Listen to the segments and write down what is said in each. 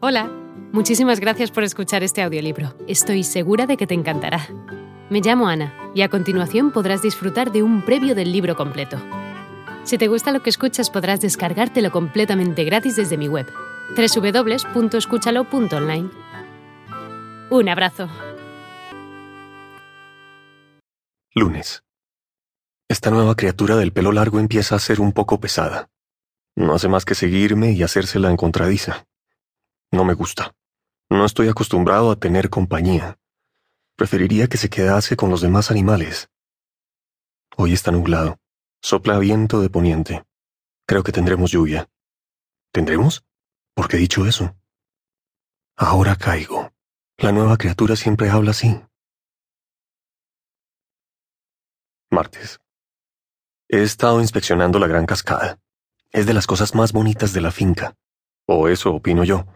Hola, muchísimas gracias por escuchar este audiolibro. Estoy segura de que te encantará. Me llamo Ana y a continuación podrás disfrutar de un previo del libro completo. Si te gusta lo que escuchas podrás descargártelo completamente gratis desde mi web, www.escúchalo.online. Un abrazo. Lunes. Esta nueva criatura del pelo largo empieza a ser un poco pesada. No hace más que seguirme y hacérsela encontradiza. No me gusta. No estoy acostumbrado a tener compañía. Preferiría que se quedase con los demás animales. Hoy está nublado. Sopla viento de poniente. Creo que tendremos lluvia. ¿Tendremos? ¿Por qué he dicho eso? Ahora caigo. La nueva criatura siempre habla así. Martes. He estado inspeccionando la gran cascada. Es de las cosas más bonitas de la finca. O eso opino yo.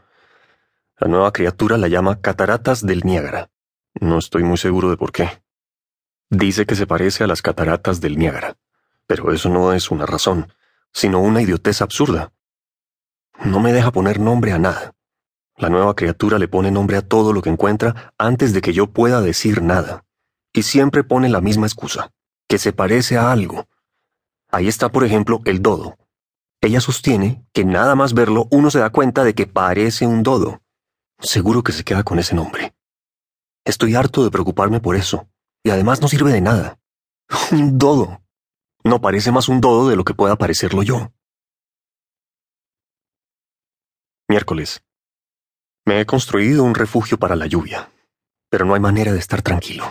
La nueva criatura la llama Cataratas del Niágara. No estoy muy seguro de por qué. Dice que se parece a las cataratas del Niágara, pero eso no es una razón, sino una idiotez absurda. No me deja poner nombre a nada. La nueva criatura le pone nombre a todo lo que encuentra antes de que yo pueda decir nada. Y siempre pone la misma excusa, que se parece a algo. Ahí está, por ejemplo, el dodo. Ella sostiene que nada más verlo uno se da cuenta de que parece un dodo. Seguro que se queda con ese nombre. Estoy harto de preocuparme por eso, y además no sirve de nada. Un dodo. No parece más un dodo de lo que pueda parecerlo yo. Miércoles. Me he construido un refugio para la lluvia, pero no hay manera de estar tranquilo.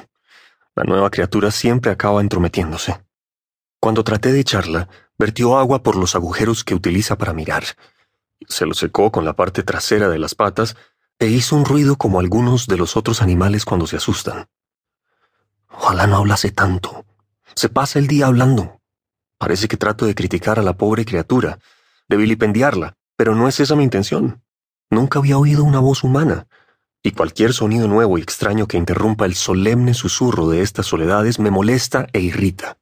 La nueva criatura siempre acaba entrometiéndose. Cuando traté de echarla, vertió agua por los agujeros que utiliza para mirar. Se lo secó con la parte trasera de las patas e hizo un ruido como algunos de los otros animales cuando se asustan. Ojalá no hablase tanto. Se pasa el día hablando. Parece que trato de criticar a la pobre criatura, de vilipendiarla, pero no es esa mi intención. Nunca había oído una voz humana, y cualquier sonido nuevo y extraño que interrumpa el solemne susurro de estas soledades me molesta e irrita.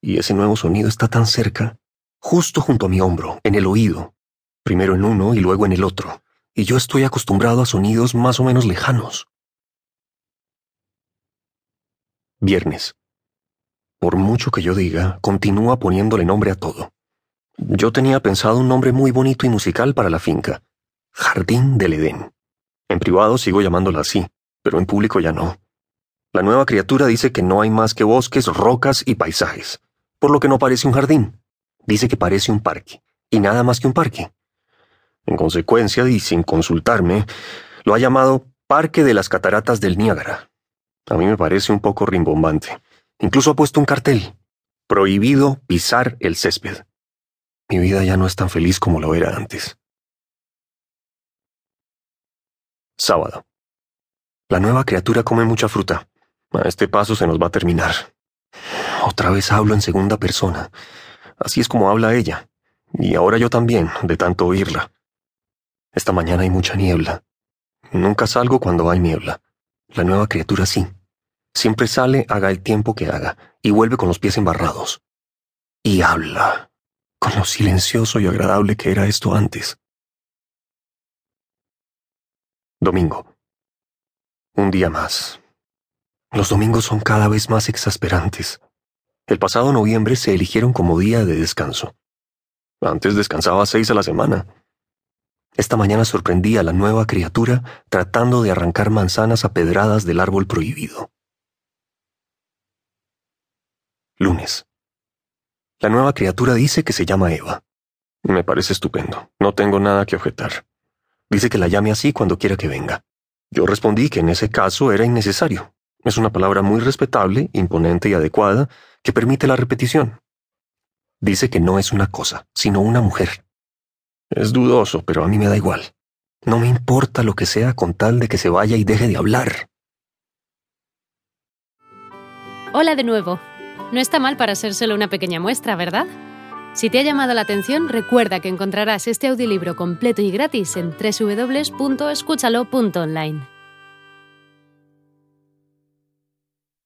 Y ese nuevo sonido está tan cerca, justo junto a mi hombro, en el oído, primero en uno y luego en el otro y yo estoy acostumbrado a sonidos más o menos lejanos. Viernes. Por mucho que yo diga, continúa poniéndole nombre a todo. Yo tenía pensado un nombre muy bonito y musical para la finca. Jardín del Edén. En privado sigo llamándola así, pero en público ya no. La nueva criatura dice que no hay más que bosques, rocas y paisajes, por lo que no parece un jardín. Dice que parece un parque, y nada más que un parque. En consecuencia, y sin consultarme, lo ha llamado Parque de las Cataratas del Niágara. A mí me parece un poco rimbombante. Incluso ha puesto un cartel. Prohibido pisar el césped. Mi vida ya no es tan feliz como lo era antes. Sábado. La nueva criatura come mucha fruta. A este paso se nos va a terminar. Otra vez hablo en segunda persona. Así es como habla ella. Y ahora yo también, de tanto oírla. Esta mañana hay mucha niebla. Nunca salgo cuando hay niebla. La nueva criatura sí. Siempre sale, haga el tiempo que haga, y vuelve con los pies embarrados. Y habla, con lo silencioso y agradable que era esto antes. Domingo. Un día más. Los domingos son cada vez más exasperantes. El pasado noviembre se eligieron como día de descanso. Antes descansaba seis a la semana. Esta mañana sorprendí a la nueva criatura tratando de arrancar manzanas a pedradas del árbol prohibido. Lunes. La nueva criatura dice que se llama Eva. Me parece estupendo. No tengo nada que objetar. Dice que la llame así cuando quiera que venga. Yo respondí que en ese caso era innecesario. Es una palabra muy respetable, imponente y adecuada que permite la repetición. Dice que no es una cosa, sino una mujer. Es dudoso, pero a mí me da igual. No me importa lo que sea con tal de que se vaya y deje de hablar. Hola de nuevo. No está mal para ser solo una pequeña muestra, ¿verdad? Si te ha llamado la atención, recuerda que encontrarás este audiolibro completo y gratis en www.escúchalo.online.